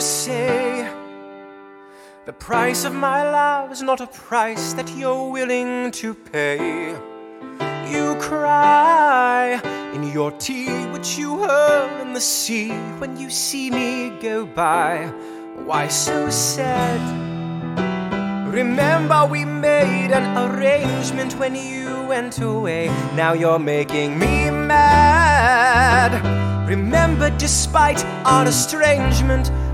you say the price of my love is not a price that you're willing to pay. You cry in your tea, which you hurl in the sea when you see me go by. Why so sad? Remember, we made an arrangement when you went away. Now you're making me mad. Remember, despite our estrangement,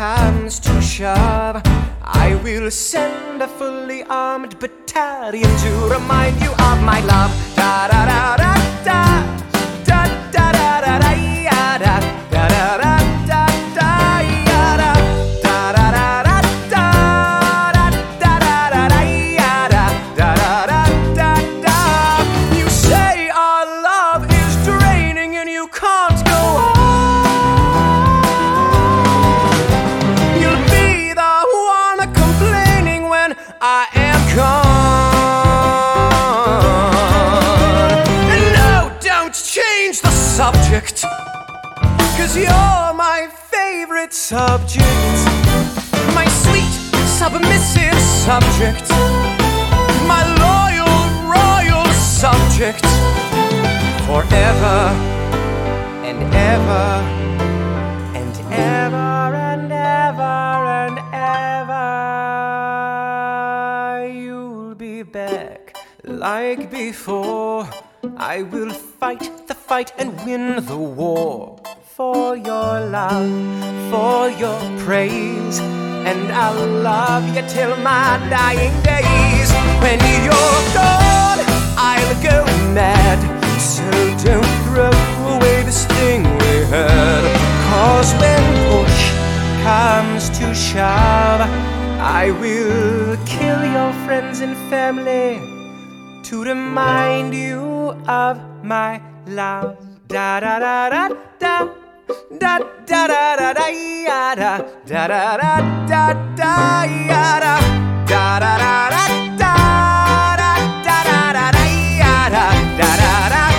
comes to shove, I will send a fully armed battalion to remind you of my love. Da da da da da. Da da da da da da da da subject. My sweet, submissive subject. My loyal, royal subject. Forever and ever and ever and ever and ever. You'll be back like before. I will fight the fight and win the war for your love, for your praise. And I'll love you till my dying days. When you're gone, I'll go mad. So don't throw away this thing we had. Cause when push comes to shove, I will kill your friends and family to remind you of my love. Da da da da da. Da da da da da ya da da da da da da ya da da da da da da da da da da da da da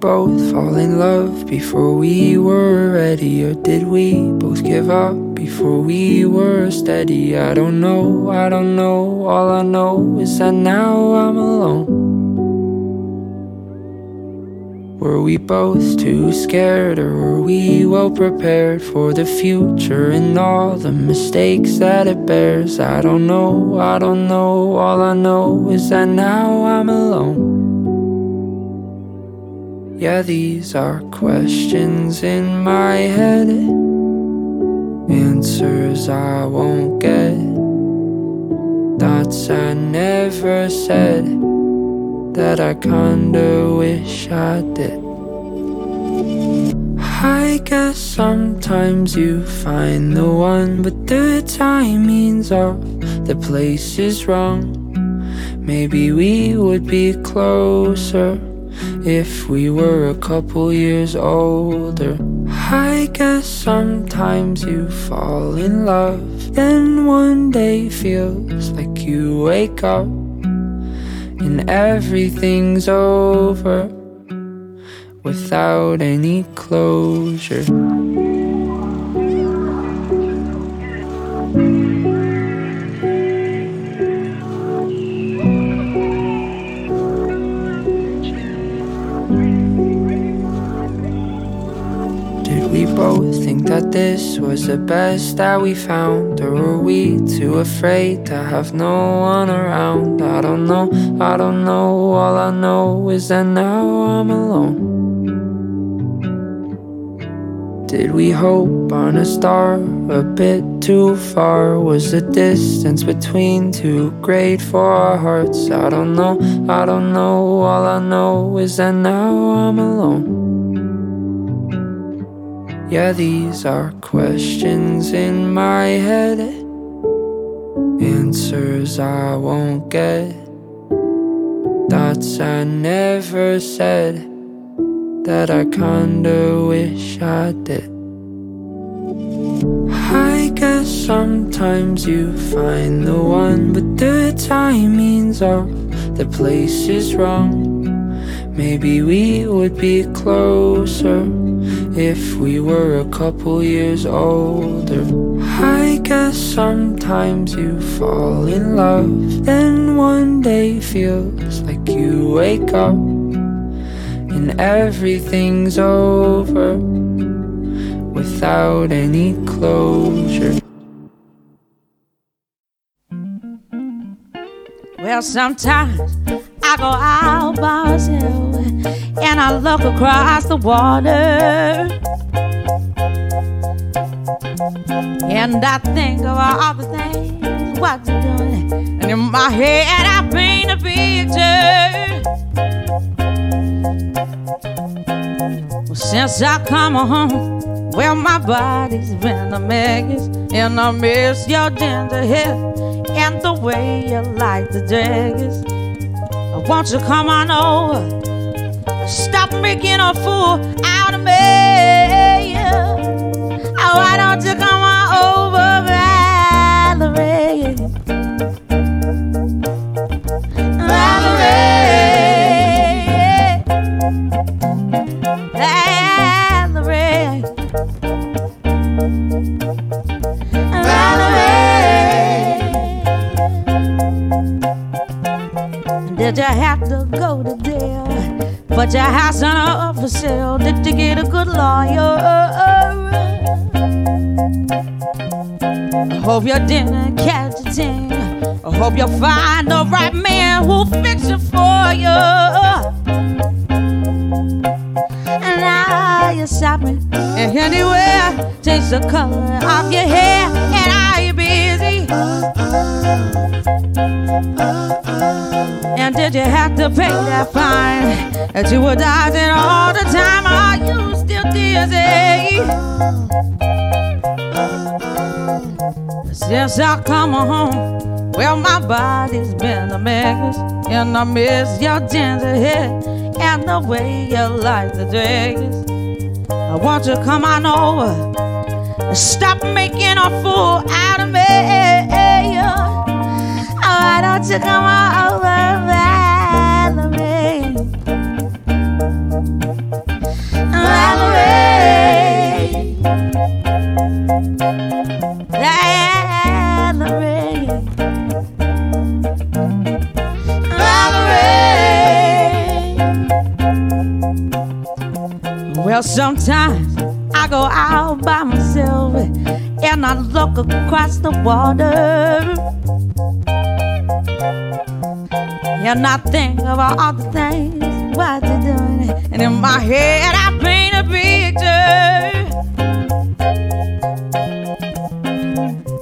both fall in love before we were ready? Or did we both give up before we were steady? I don't know, I don't know. All I know is that now I'm alone. Were we both too scared, or were we well prepared for the future and all the mistakes that it bears? I don't know, I don't know. All I know is that now I'm alone. Yeah, these are questions in my head. Answers I won't get. Thoughts I never said that I kinda wish I did. I guess sometimes you find the one, but the timing's off, the place is wrong. Maybe we would be closer if we were a couple years older. I guess sometimes you fall in love, then one day feels like you wake up and everything's over without any closure. That this was the best that we found? Or were we too afraid to have no one around? I don't know, I don't know. All I know is that now I'm alone. Did we hope on a star a bit too far? Was the distance between too great for our hearts? I don't know, I don't know. All I know is that now I'm alone. Yeah, these are questions in my head, answers I won't get, thoughts I never said that I kinda wish I did. I guess sometimes you find the one, but the timing's off, the place is wrong. Maybe we would be closer if we were a couple years older. I guess sometimes you fall in love, then one day feels like you wake up and everything's over without any closure. Well, sometimes I go out by myself and I look across the water. And I think of all the things what you're doing. And in my head, I paint a picture. Since I come home, well, my body's been a mess. And I miss your ginger hair and the way you like the dress. Won't you come on over? Stop making a fool out of me. Oh, why don't you come on over, Valerie? Valerie. Valerie. Did you Your house on up for sale. Did you get a good lawyer? I hope you didn't catch a thing. I hope you'll find the right man who'll fix it for you. And now you're shopping and anywhere. Change the color of your hair. And are you busy? And did you have to pay that fine that you were dodging all the time? Are you still dizzy? Since I come home, well, my body's been a mess, and I miss your ginger hair and the way you like the dress. I want you to come on over, stop making a fool out of me. Why don't you come on over, Valerie? Valerie. Well, sometimes I go out by myself and I look across the water. And I think of all the things what you're doing. And in my head, I paint a picture.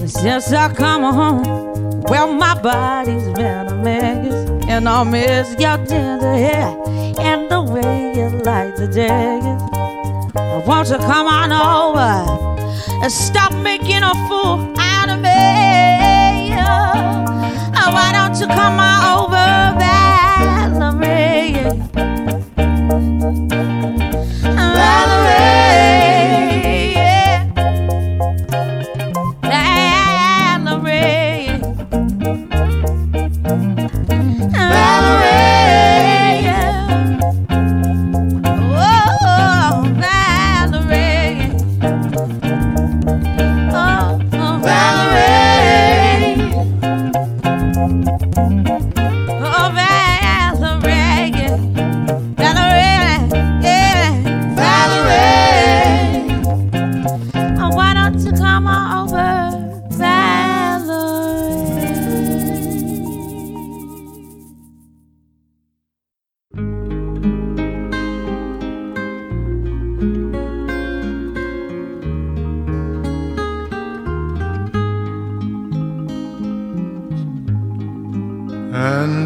Since I come home, well, my body's been a mess. And I miss your tender hair and the way you like the dress. won't you to come on over and stop making a fool out of me? Oh, why don't you come on over, Valerie? Valerie,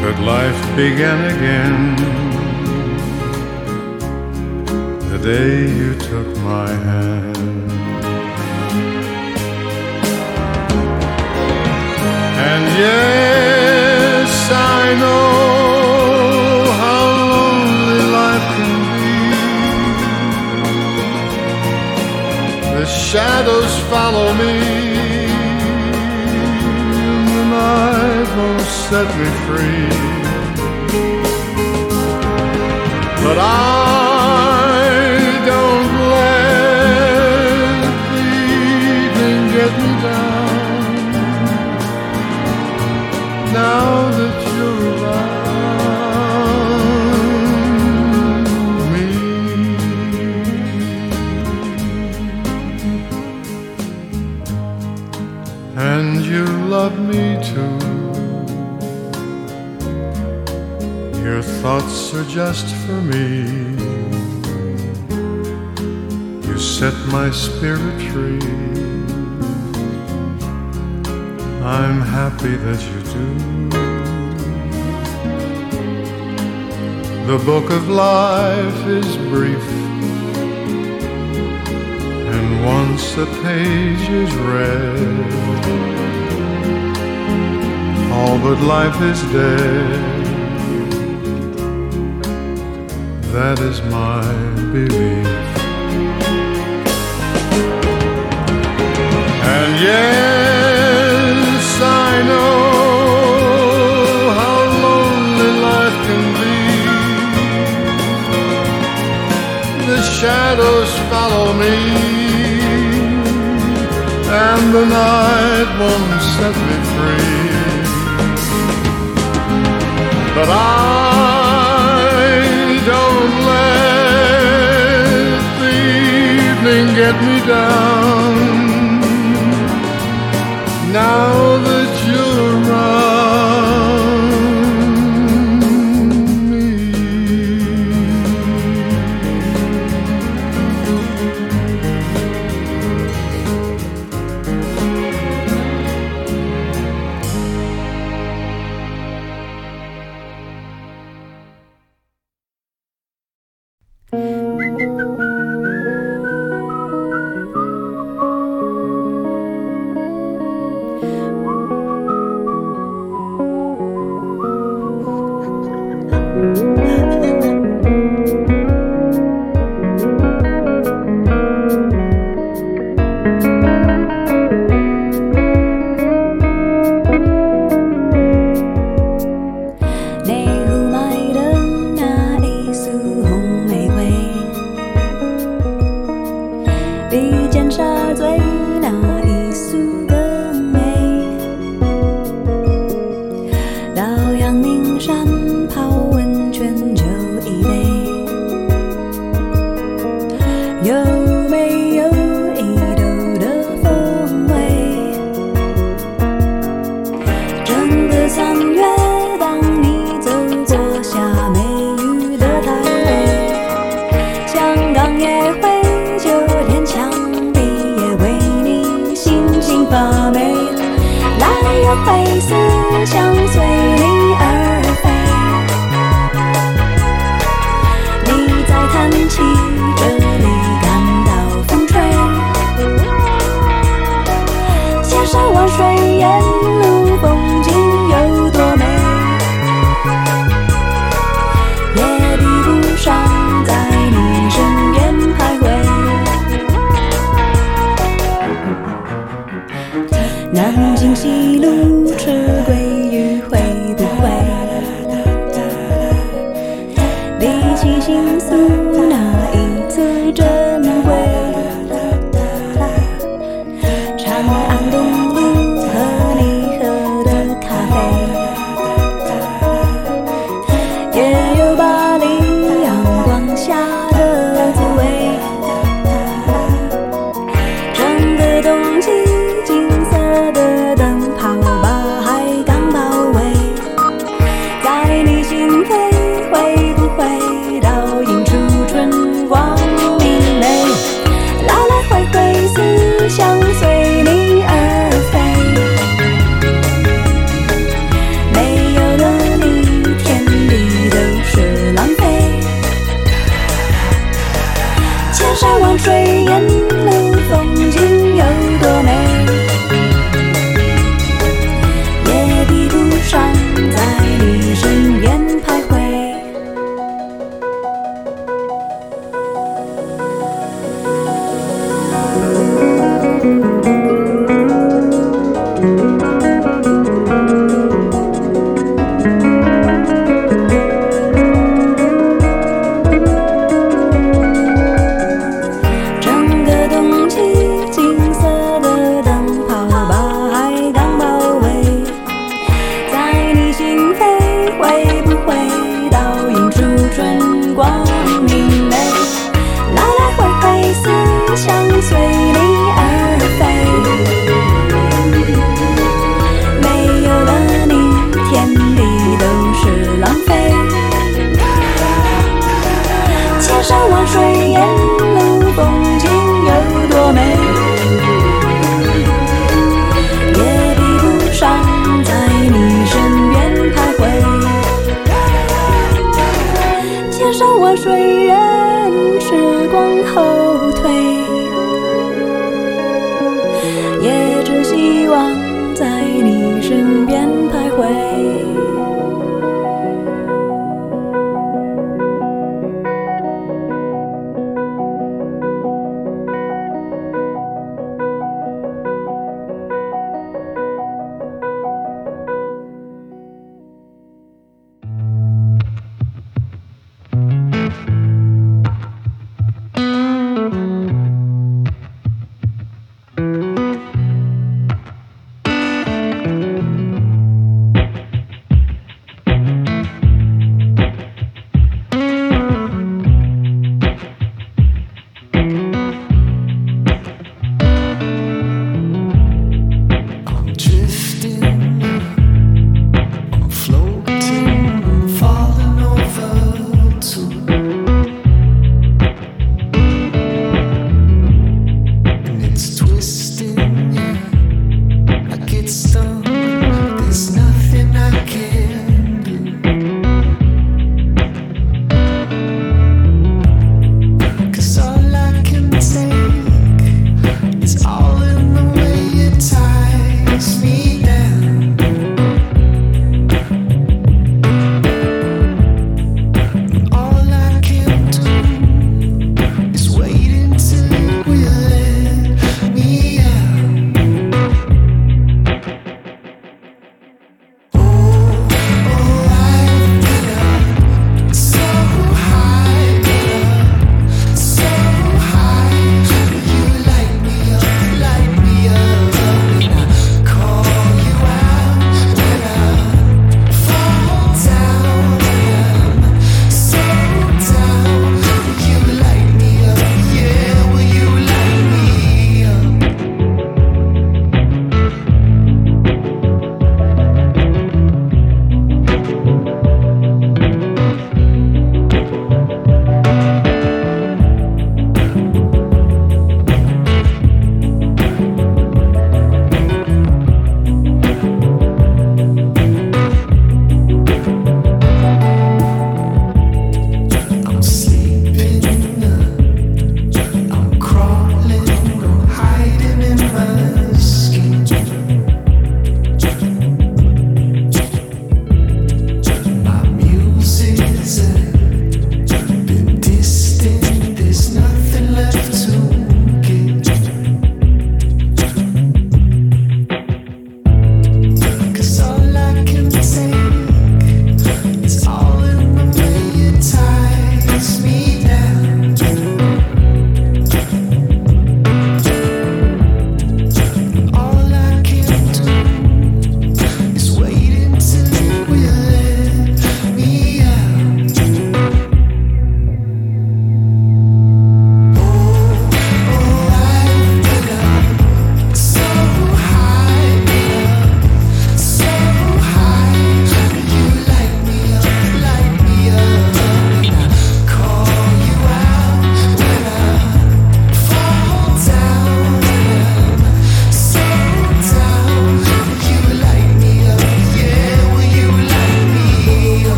But life began again the day you took my hand. And yes, I know how lonely life can be. The shadows follow me, won't set me free. But I don't let the evening get me down. Thoughts are just for me. You set my spirit free. I'm happy that you do. The book of life is brief. And once a page is read, all but life is dead. That is my belief. And yes, I know how lonely life can be. The shadows follow me, and the night won't set me free. But I get me down. Now that 水